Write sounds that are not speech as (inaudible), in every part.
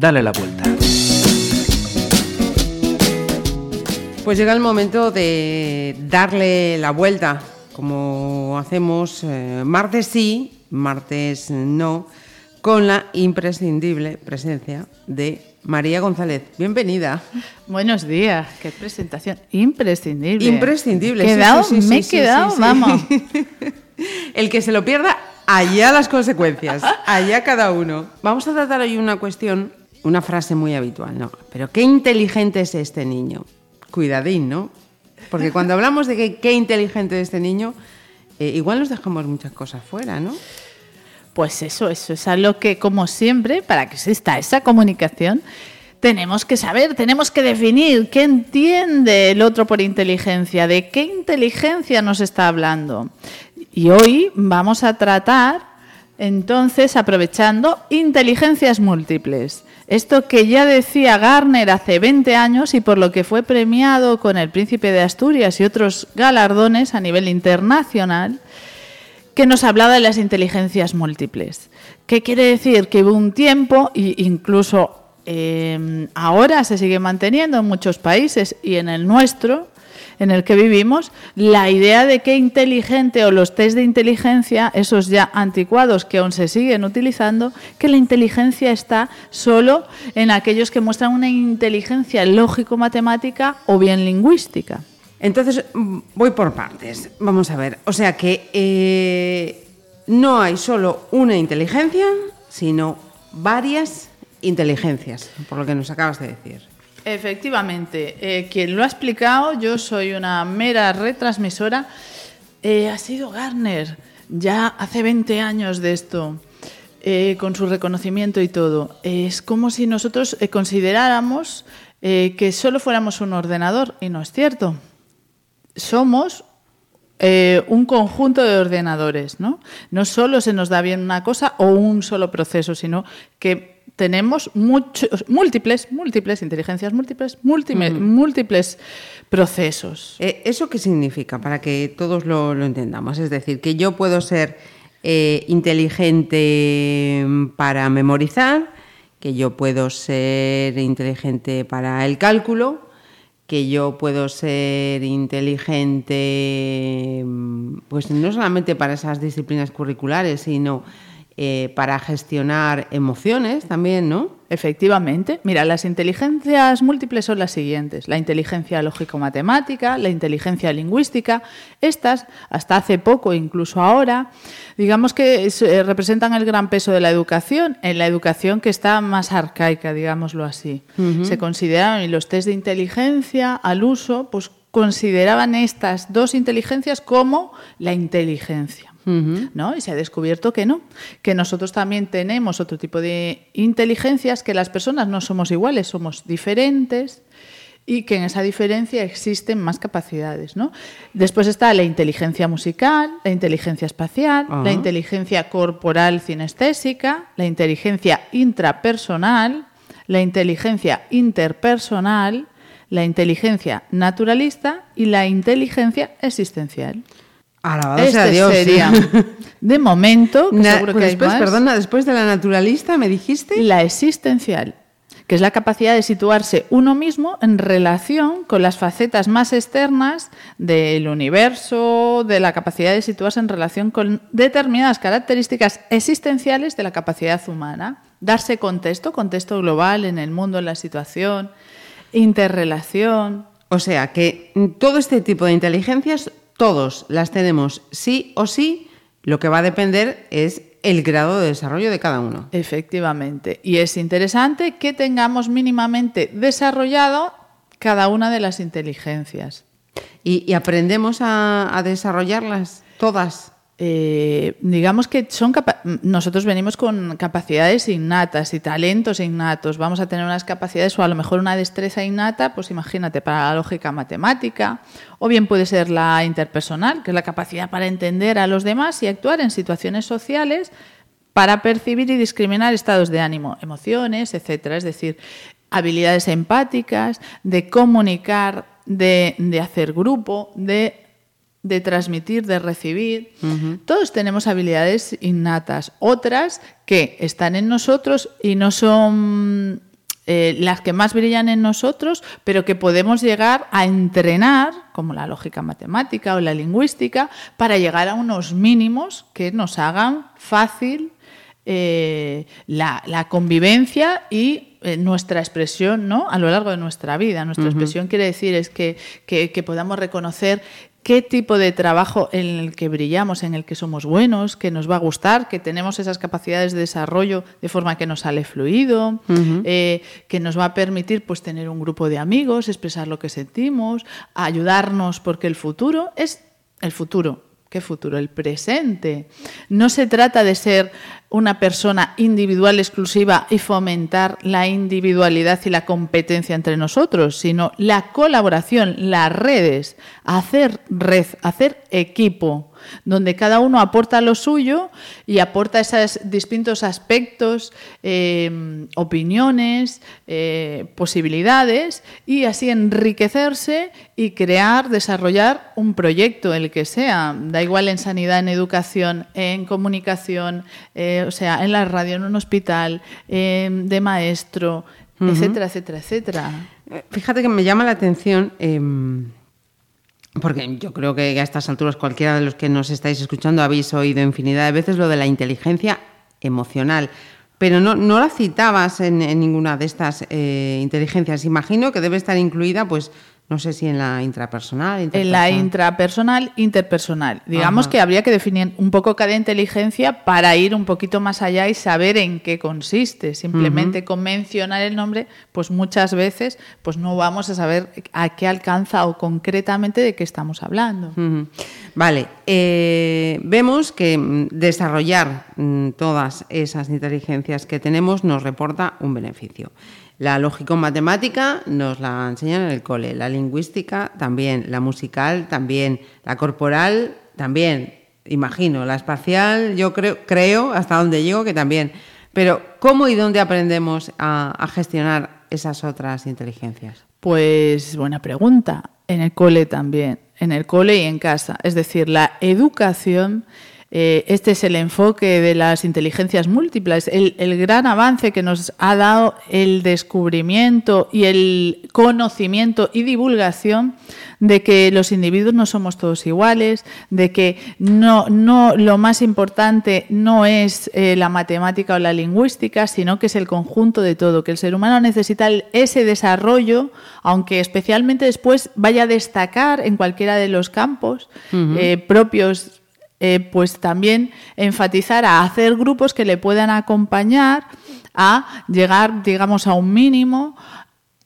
Dale la vuelta. Pues llega el momento de darle la vuelta, como hacemos eh, martes sí, martes no, con la imprescindible presencia de María González. Bienvenida. Buenos días, qué presentación imprescindible. Imprescindible. Quedado, sí, sí, me he quedado, sí, sí. vamos. (laughs) El que se lo pierda, allá las consecuencias, allá cada uno. (laughs) Vamos a tratar hoy una cuestión, una frase muy habitual, ¿no? Pero qué inteligente es este niño. Cuidadín, ¿no? Porque (laughs) cuando hablamos de que qué inteligente es este niño, eh, igual nos dejamos muchas cosas fuera, ¿no? Pues eso, eso es algo que, como siempre, para que exista esa comunicación, tenemos que saber, tenemos que definir qué entiende el otro por inteligencia, de qué inteligencia nos está hablando. Y hoy vamos a tratar, entonces, aprovechando inteligencias múltiples. Esto que ya decía Garner hace 20 años y por lo que fue premiado con el Príncipe de Asturias y otros galardones a nivel internacional, que nos hablaba de las inteligencias múltiples. ¿Qué quiere decir? Que hubo un tiempo, e incluso eh, ahora se sigue manteniendo en muchos países y en el nuestro, en el que vivimos, la idea de que inteligente o los test de inteligencia, esos ya anticuados que aún se siguen utilizando, que la inteligencia está solo en aquellos que muestran una inteligencia lógico-matemática o bien lingüística. Entonces, voy por partes. Vamos a ver. O sea que eh, no hay solo una inteligencia, sino varias inteligencias, por lo que nos acabas de decir. Efectivamente, eh, quien lo ha explicado, yo soy una mera retransmisora, eh, ha sido Garner, ya hace 20 años de esto, eh, con su reconocimiento y todo. Es como si nosotros consideráramos que solo fuéramos un ordenador, y no es cierto. Somos un conjunto de ordenadores, ¿no? No solo se nos da bien una cosa o un solo proceso, sino que tenemos muchos, múltiples, múltiples inteligencias múltiples, múltiples, múltiples procesos. Eh, ¿Eso qué significa? Para que todos lo, lo entendamos. Es decir, que yo puedo ser eh, inteligente para memorizar, que yo puedo ser inteligente para el cálculo, que yo puedo ser inteligente, mm, pues no solamente para esas disciplinas curriculares, sino eh, para gestionar emociones también, ¿no? Efectivamente. Mira, las inteligencias múltiples son las siguientes. La inteligencia lógico-matemática, la inteligencia lingüística. Estas, hasta hace poco, incluso ahora, digamos que eh, representan el gran peso de la educación, en la educación que está más arcaica, digámoslo así. Se consideraron, y los test de inteligencia al uso, pues consideraban estas dos inteligencias como la inteligencia. ¿No? Y se ha descubierto que no, que nosotros también tenemos otro tipo de inteligencias, que las personas no somos iguales, somos diferentes y que en esa diferencia existen más capacidades. ¿no? Después está la inteligencia musical, la inteligencia espacial, la inteligencia corporal cinestésica, la inteligencia intrapersonal, la inteligencia interpersonal, la inteligencia naturalista y la inteligencia existencial. Alabado Este sea Dios. sería, (laughs) de momento, que Na- seguro pues que hay después, más, perdona, después de la naturalista, ¿me dijiste? la existencial, que es la capacidad de situarse uno mismo en relación con las facetas más externas del universo, de la capacidad de situarse en relación con determinadas características existenciales de la capacidad humana. Darse contexto, contexto global en el mundo, en la situación, interrelación. O sea que todo este tipo de inteligencias, todos las tenemos sí o sí, lo que va a depender es el grado de desarrollo de cada uno. Efectivamente. Y es interesante que tengamos mínimamente desarrollado cada una de las inteligencias. Y, y aprendemos a, a desarrollarlas todas. Eh, digamos que son nosotros venimos con capacidades innatas y talentos innatos. Vamos a tener unas capacidades o a lo mejor una destreza innata, pues imagínate, para la lógica matemática, o bien puede ser la interpersonal, que es la capacidad para entender a los demás y actuar en situaciones sociales para percibir y discriminar estados de ánimo, emociones, etcétera. Es decir, habilidades empáticas, de comunicar, de hacer grupo, de de transmitir, de recibir. Todos tenemos habilidades innatas, otras que están en nosotros y no son eh, las que más brillan en nosotros, pero que podemos llegar a entrenar, como la lógica matemática o la lingüística, para llegar a unos mínimos que nos hagan fácil eh, la, convivencia y eh, nuestra expresión ¿no? a lo largo de nuestra vida. Nuestra expresión quiere decir es que, que, podamos reconocer qué tipo de trabajo en el que brillamos, en el que somos buenos, que nos va a gustar, que tenemos esas capacidades de desarrollo de forma que nos sale fluido, eh, que nos va a permitir pues, tener un grupo de amigos, expresar lo que sentimos, ayudarnos, porque el futuro es el futuro. ¿Qué futuro? El presente. No se trata de ser una persona individual exclusiva y fomentar la individualidad y la competencia entre nosotros, sino la colaboración, las redes, hacer red, hacer equipo donde cada uno aporta lo suyo y aporta esos distintos aspectos, eh, opiniones, eh, posibilidades y así enriquecerse y crear, desarrollar un proyecto, el que sea, da igual en sanidad, en educación, en comunicación, eh, o sea, en la radio, en un hospital, de maestro, etcétera, etcétera, etcétera. Fíjate que me llama la atención em, porque yo creo que a estas alturas cualquiera de los que nos estáis escuchando habéis oído infinidad de veces lo de la inteligencia emocional, pero no, no la citabas en, ninguna de estas eh, inteligencias. Imagino que debe estar incluida pues no sé si en la intrapersonal. En la intrapersonal, interpersonal. Digamos que habría que definir un poco cada inteligencia para ir un poquito más allá y saber en qué consiste. Simplemente con mencionar el nombre, pues muchas veces pues no vamos a saber a qué alcanza o concretamente de qué estamos hablando. Vale, eh, vemos que mm, desarrollar mm, todas esas inteligencias que tenemos nos reporta un beneficio. La lógico-matemática nos la enseñan en el cole, la lingüística también, la musical también, la corporal también, imagino, la espacial yo creo, creo hasta donde llego que también. Pero ¿cómo y dónde aprendemos a, a gestionar esas otras inteligencias? Pues buena pregunta. En el cole también, en el cole y en casa. Es decir, la educación eh, este es el enfoque de las inteligencias múltiples, el, gran avance que nos ha dado el descubrimiento y el conocimiento y divulgación de que los individuos no somos todos iguales, de que no, no lo más importante no es eh, la matemática o la lingüística, sino que es el conjunto de todo, que el ser humano necesita ese desarrollo, aunque especialmente después vaya a destacar en cualquiera de los campos eh, propios eh, pues también enfatizar a hacer grupos que le puedan acompañar a llegar, digamos, a un mínimo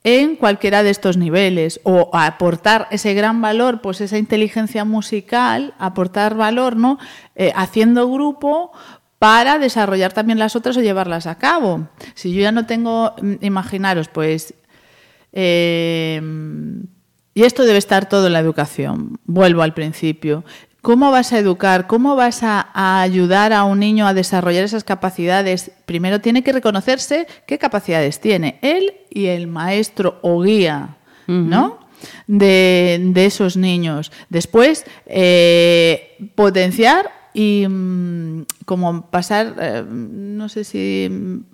en cualquiera de estos niveles o aportar ese gran valor, pues esa inteligencia musical, aportar valor, ¿no? Eh, haciendo grupo para desarrollar también las otras o llevarlas a cabo. Si yo ya no tengo, mm, imaginaros, pues eh, y esto debe estar todo en la educación. Vuelvo al principio. ¿Cómo vas a educar? ¿Cómo vas a, ayudar a un niño a desarrollar esas capacidades? Primero tiene que reconocerse qué capacidades tiene él y el maestro o guía, ¿no? De, esos niños. Después, eh, potenciar y mm, como pasar, eh, no sé si,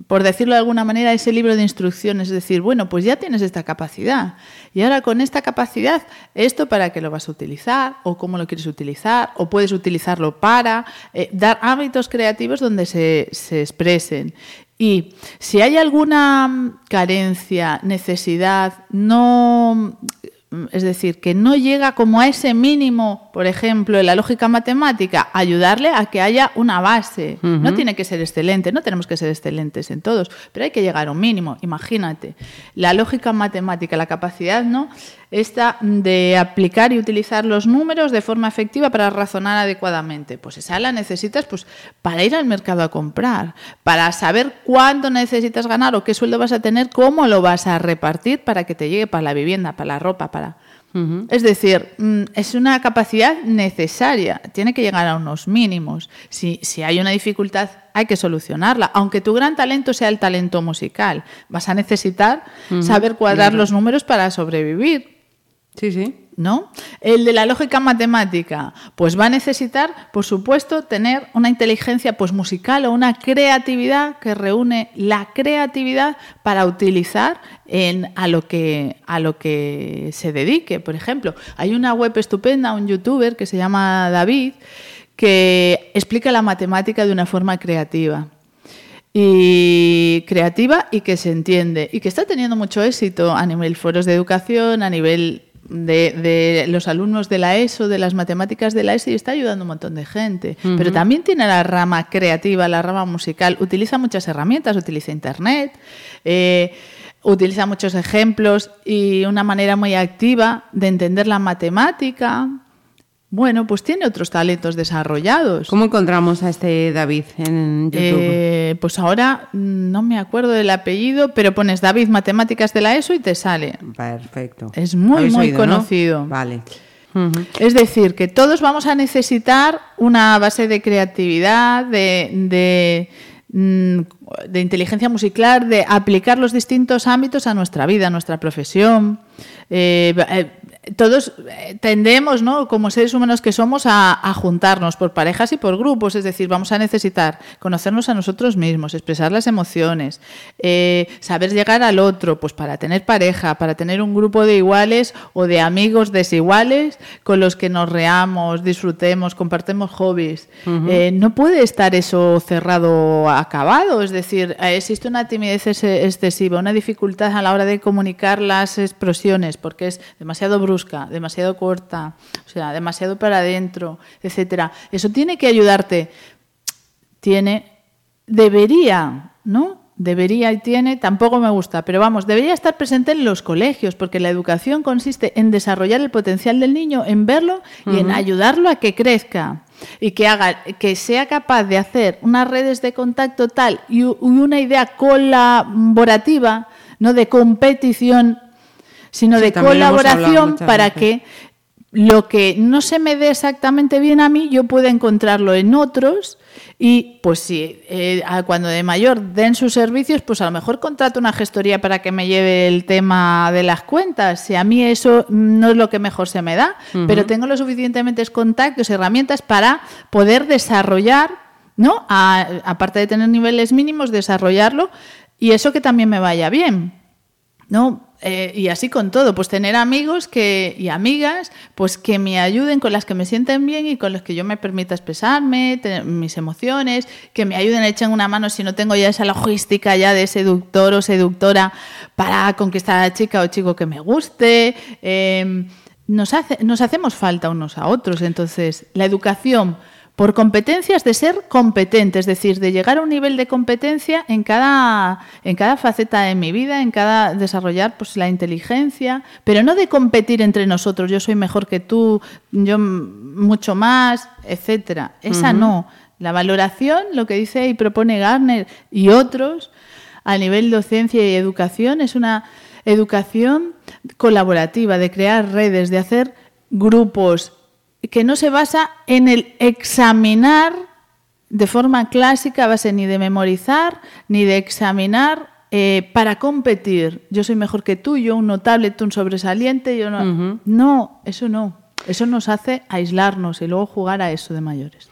por decirlo de alguna manera, ese libro de instrucciones, es decir, bueno, pues ya tienes esta capacidad y ahora con esta capacidad, esto para qué lo vas a utilizar o cómo lo quieres utilizar o puedes utilizarlo para eh, dar hábitos creativos donde se, se expresen. Y si hay alguna carencia, necesidad, no es decir, que no llega como a ese mínimo, por ejemplo, en la lógica matemática, ayudarle a que haya una base. No tiene que ser excelente, no tenemos que ser excelentes en todos, pero hay que llegar a un mínimo. Imagínate, la lógica matemática, la capacidad, ¿no? esta de aplicar y utilizar los números de forma efectiva para razonar adecuadamente. Pues esa la necesitas pues, para ir al mercado a comprar, para saber cuánto necesitas ganar o qué sueldo vas a tener, cómo lo vas a repartir para que te llegue para la vivienda, para la ropa, para... Es decir, mm, es una capacidad necesaria, tiene que llegar a unos mínimos. Si, si, hay una dificultad, hay que solucionarla. Aunque tu gran talento sea el talento musical, vas a necesitar saber cuadrar los números para sobrevivir. Sí, sí. ¿No? El de la lógica matemática, pues va a necesitar, por supuesto, tener una inteligencia pues musical o una creatividad que reúne la creatividad para utilizar en, a, lo que, a lo que se dedique. Por ejemplo, hay una web estupenda, un youtuber que se llama David, que explica la matemática de una forma creativa y creativa y que se entiende y que está teniendo mucho éxito a nivel foros de educación, a nivel de, los alumnos de la ESO, de las matemáticas de la ESO, y está ayudando un montón de gente. Pero también tiene la rama creativa, la rama musical, utiliza muchas herramientas, utiliza Internet, eh, utiliza muchos ejemplos y una manera muy activa de entender la matemática. Bueno, pues tiene otros talentos desarrollados. ¿Cómo encontramos a este David en YouTube? Eh, pues ahora no me acuerdo del apellido, pero pones David Matemáticas de la ESO y te sale. Perfecto. Es muy, muy conocido. Vale. Es decir, que todos vamos a necesitar una base de creatividad, de, de, mm, de inteligencia musical, de aplicar los distintos ámbitos a nuestra vida, a nuestra profesión. Eh, eh, todos eh, tendemos, ¿no? como seres humanos que somos, a, juntarnos por parejas y por grupos. Es decir, vamos a necesitar conocernos a nosotros mismos, expresar las emociones, eh, saber llegar al otro, pues para tener pareja, para tener un grupo de iguales o de amigos desiguales con los que nos reamos, disfrutemos, compartemos hobbies. Eh, no puede estar eso cerrado, acabado. Es decir, existe una timidez excesiva, una dificultad a la hora de comunicar las expresiones porque es demasiado brusca, demasiado corta, o sea, demasiado para adentro, etcétera. Eso tiene que ayudarte. Tiene, debería, ¿no? Debería y tiene, tampoco me gusta, pero vamos, debería estar presente en los colegios, porque la educación consiste en desarrollar el potencial del niño, en verlo y en ayudarlo a que crezca y que haga que sea capaz de hacer unas redes de contacto tal y una idea colaborativa, no de competición sino de colaboración para que lo que no se me dé exactamente bien a mí, yo pueda encontrarlo en otros y pues si eh, cuando de mayor den sus servicios, pues a lo mejor contrato una gestoría para que me lleve el tema de las cuentas. Si a mí eso no es lo que mejor se me da, pero tengo los suficientemente contactos, herramientas para poder desarrollar, ¿no? aparte de tener niveles mínimos, desarrollarlo y eso que también me vaya bien. ¿No? Eh, y así con todo, pues tener amigos que, y amigas pues que me ayuden, con las que me sienten bien y con las que yo me permita expresarme, mis emociones, que me ayuden, echen una mano si no tengo ya esa logística ya de seductor o seductora para conquistar a la chica o chico que me guste. Em, nos, hace, nos hacemos falta unos a otros, entonces la educación por competencias de ser competente, es decir, de llegar a un nivel de competencia en cada, en cada faceta de mi vida, en cada desarrollar pues, la inteligencia, pero no de competir entre nosotros, yo soy mejor que tú, yo mucho más, etcétera. Esa no. La valoración, lo que dice y propone Garner y otros a nivel docencia y educación, es una educación colaborativa, de crear redes, de hacer grupos que no se basa en el examinar de forma clásica, a base ni de memorizar, ni de examinar eh, para competir. Yo soy mejor que tú, yo un notable, tú un sobresaliente, yo no. No, eso no. Eso nos hace aislarnos y luego jugar a eso de mayores.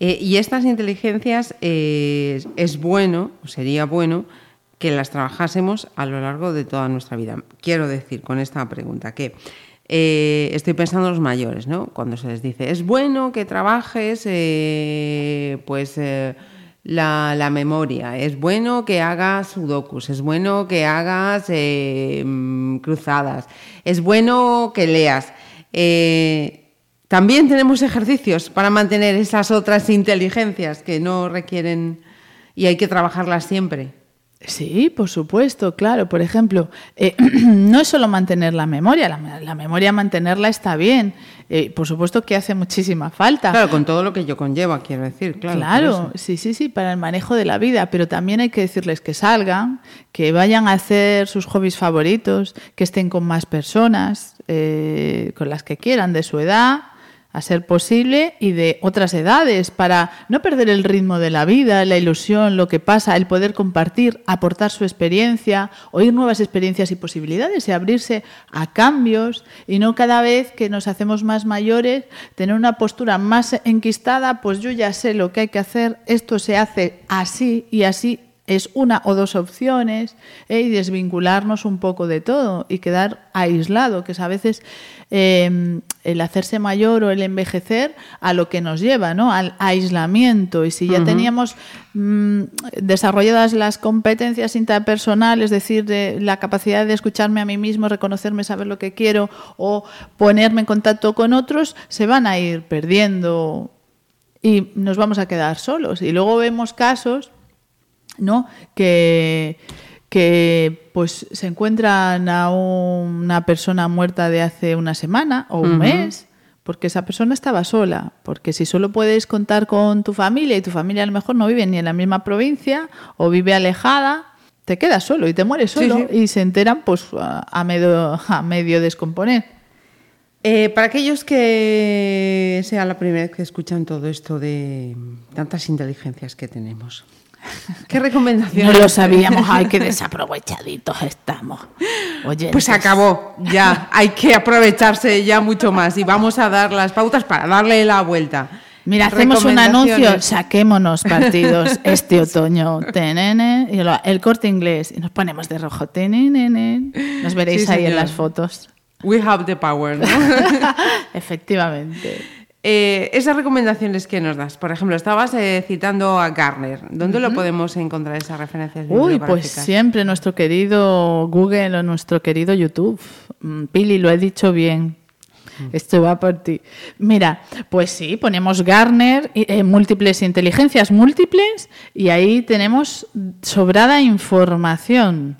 Eh, y estas inteligencias eh, es bueno, sería bueno, que las trabajásemos a lo largo de toda nuestra vida. Quiero decir con esta pregunta que eh, estoy pensando en los mayores, ¿no? Cuando se les dice, es bueno que trabajes eh, pues eh, la, memoria, es bueno que hagas sudokus, es bueno que hagas mm, cruzadas, es bueno que leas. también tenemos ejercicios para mantener esas otras inteligencias que no requieren y hay que trabajarlas siempre. Sí, por supuesto, claro. Por ejemplo, eh, (clears throat) no es solo mantener la memoria, la, memoria mantenerla está bien. Eh, por supuesto que hace muchísima falta. Claro, con todo lo que yo conlleva, quiero decir, claro. Claro, sí, sí, sí, para el manejo de la vida, pero también hay que decirles que salgan, que vayan a hacer sus hobbies favoritos, que estén con más personas, eh, con las que quieran, de su edad a ser posible y de otras edades para no perder el ritmo de la vida, la ilusión, lo que pasa, el poder compartir, aportar su experiencia, oír nuevas experiencias y posibilidades y abrirse a cambios y no cada vez que nos hacemos más mayores tener una postura más enquistada, pues yo ya sé lo que hay que hacer, esto se hace así y así es una o dos opciones ¿eh? y desvincularnos un poco de todo y quedar aislado, que es a veces em, el hacerse mayor o el envejecer a lo que nos lleva, ¿no? Al aislamiento. Y si ya teníamos mm, desarrolladas las competencias interpersonales, es decir, de la capacidad de escucharme a mí mismo, reconocerme, saber lo que quiero o ponerme en contacto con otros, se van a ir perdiendo y nos vamos a quedar solos. Y luego vemos casos ¿no? Que, que pues se encuentran a una persona muerta de hace una semana o un mes, porque esa persona estaba sola, porque si solo puedes contar con tu familia y tu familia a lo mejor no vive ni en la misma provincia o vive alejada, te quedas solo y te mueres solo y se enteran pues a medio, a medio descomponer. Eh, para aquellos que sea la primera vez que escuchan todo esto de tantas inteligencias que tenemos, (laughs) ¿Qué recomendación? No lo sabíamos, ay, qué desaprovechaditos estamos. Oye, pues acabó, ya, hay que aprovecharse ya mucho más y vamos a dar las pautas para darle la vuelta. Mira, hacemos un anuncio, saquémonos partidos (laughs) este otoño, tenene, y el corte inglés, y nos ponemos de rojo, tenene, nos veréis ahí en las fotos. We have the power, ¿no? (laughs) Efectivamente. Eh, esas recomendaciones que nos das, por ejemplo, estabas eh, citando a Garner. ¿Dónde lo podemos encontrar esas referencias Uy, pues siempre nuestro querido Google o nuestro querido YouTube. Mm, Pili, lo he dicho bien. Esto va por ti. Mira, pues sí, ponemos Garner, eh, múltiples inteligencias múltiples, y ahí tenemos sobrada información.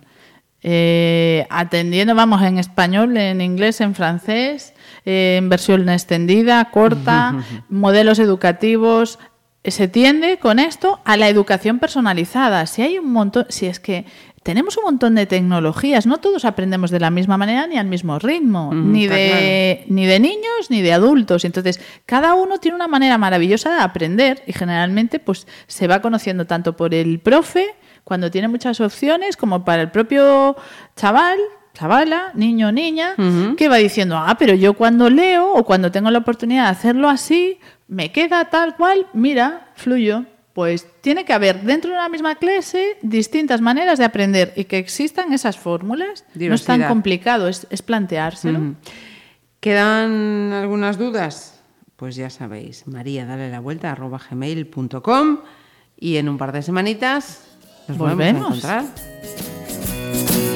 atendiendo, vamos, en español, en inglés, en francés, en versión extendida, corta, modelos educativos. Se tiende con esto a la educación personalizada. Si hay un montón, si es que tenemos un montón de tecnologías, no todos aprendemos de la misma manera ni al mismo ritmo, ni, de, ni de niños ni de adultos. Entonces, cada uno tiene una manera maravillosa de aprender y generalmente pues se va conociendo tanto por el profe, cuando tiene muchas opciones, como para el propio chaval, chavala, niño, niña, que va diciendo, ah, pero yo cuando leo o cuando tengo la oportunidad de hacerlo así, me queda tal cual, mira, fluyo. Pues tiene que haber dentro de una misma clase distintas maneras de aprender y que existan esas fórmulas. No es tan complicado, es, planteárselo. ¿Quedan algunas dudas? Pues ya sabéis, María, dale la vuelta arroba gmail.com y en un par de semanitas nos volvemos a encontrar.